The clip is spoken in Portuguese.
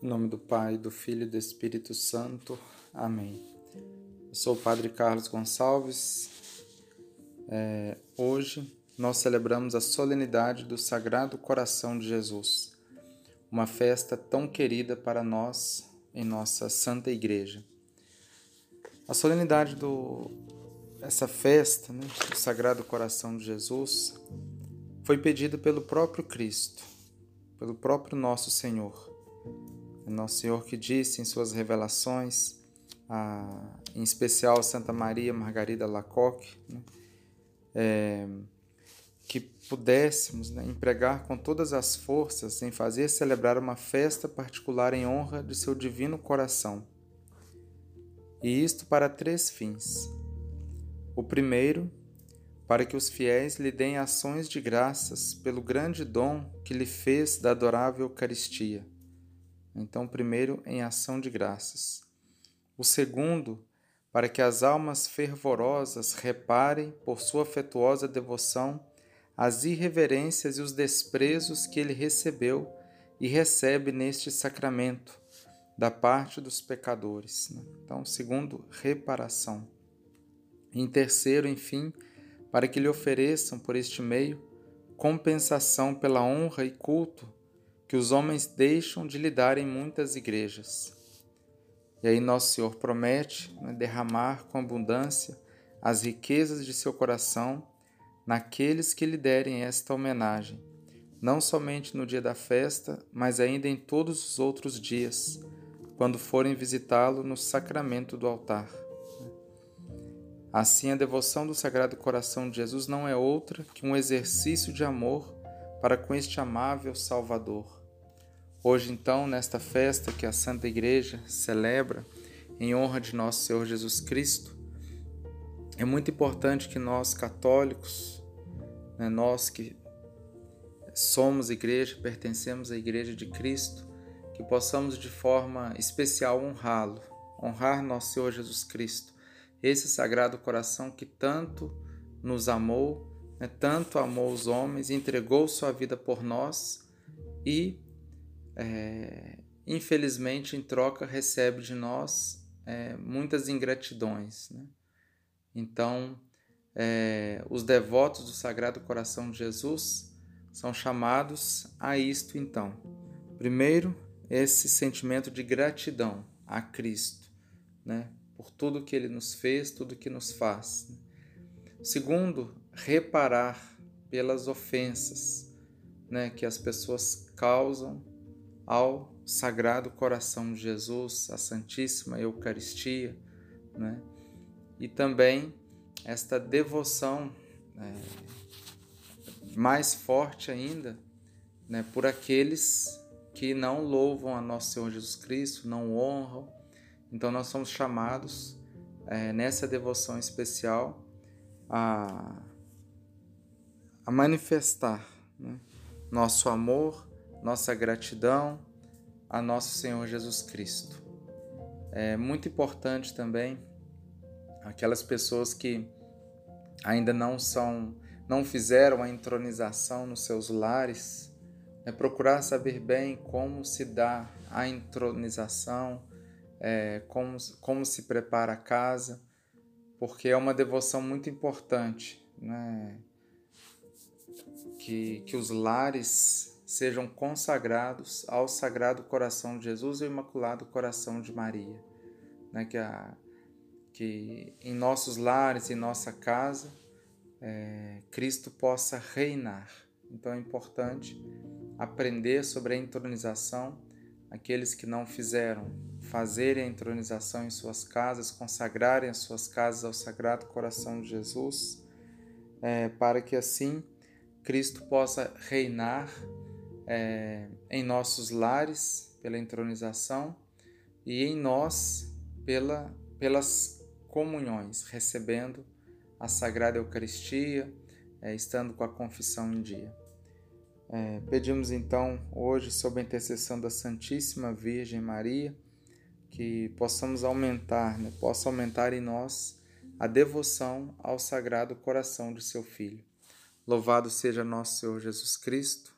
Em nome do Pai, do Filho e do Espírito Santo. Amém. Eu sou o Padre Carlos Gonçalves. É, hoje nós celebramos a solenidade do Sagrado Coração de Jesus, uma festa tão querida para nós em nossa Santa Igreja. A solenidade do essa festa, né, do Sagrado Coração de Jesus, foi pedida pelo próprio Cristo, pelo próprio nosso Senhor. Nosso Senhor que disse em suas revelações, a, em especial Santa Maria Margarida Lacoque, né, é, que pudéssemos né, empregar com todas as forças em fazer celebrar uma festa particular em honra de seu divino coração. E isto para três fins. O primeiro, para que os fiéis lhe deem ações de graças pelo grande dom que lhe fez da adorável Eucaristia então, primeiro, em ação de graças. O segundo, para que as almas fervorosas reparem, por sua afetuosa devoção, as irreverências e os desprezos que ele recebeu e recebe neste sacramento da parte dos pecadores. Né? Então, segundo, reparação. Em terceiro, enfim, para que lhe ofereçam por este meio compensação pela honra e culto que os homens deixam de lhe em muitas igrejas. E aí Nosso Senhor promete né, derramar com abundância as riquezas de seu coração naqueles que lhe derem esta homenagem, não somente no dia da festa, mas ainda em todos os outros dias, quando forem visitá-lo no sacramento do altar. Assim, a devoção do Sagrado Coração de Jesus não é outra que um exercício de amor para com este amável Salvador. Hoje, então, nesta festa que a Santa Igreja celebra em honra de nosso Senhor Jesus Cristo, é muito importante que nós católicos, né, nós que somos igreja, pertencemos à Igreja de Cristo, que possamos de forma especial honrá-lo, honrar nosso Senhor Jesus Cristo, esse sagrado coração que tanto nos amou, né, tanto amou os homens, entregou sua vida por nós e é, infelizmente, em troca, recebe de nós é, muitas ingratidões. Né? Então, é, os devotos do Sagrado Coração de Jesus são chamados a isto, então. Primeiro, esse sentimento de gratidão a Cristo, né? por tudo que Ele nos fez, tudo que nos faz. Segundo, reparar pelas ofensas né, que as pessoas causam ao Sagrado Coração de Jesus, à Santíssima Eucaristia, né? e também esta devoção é, mais forte ainda né, por aqueles que não louvam a nosso Senhor Jesus Cristo, não honram. Então, nós somos chamados é, nessa devoção especial a, a manifestar né, nosso amor nossa gratidão a nosso Senhor Jesus Cristo. É muito importante também aquelas pessoas que ainda não são, não fizeram a entronização nos seus lares, é procurar saber bem como se dá a entronização, é, como, como se prepara a casa, porque é uma devoção muito importante, né? que, que os lares sejam consagrados ao Sagrado Coração de Jesus e ao Imaculado Coração de Maria. Né? Que, a, que em nossos lares, em nossa casa, é, Cristo possa reinar. Então é importante aprender sobre a entronização. Aqueles que não fizeram, fazerem a entronização em suas casas, consagrarem as suas casas ao Sagrado Coração de Jesus, é, para que assim Cristo possa reinar é, em nossos lares pela entronização e em nós pela, pelas comunhões, recebendo a Sagrada Eucaristia, é, estando com a confissão em dia. É, pedimos então hoje, sob a intercessão da Santíssima Virgem Maria, que possamos aumentar, né, possa aumentar em nós a devoção ao Sagrado Coração de Seu Filho. Louvado seja nosso Senhor Jesus Cristo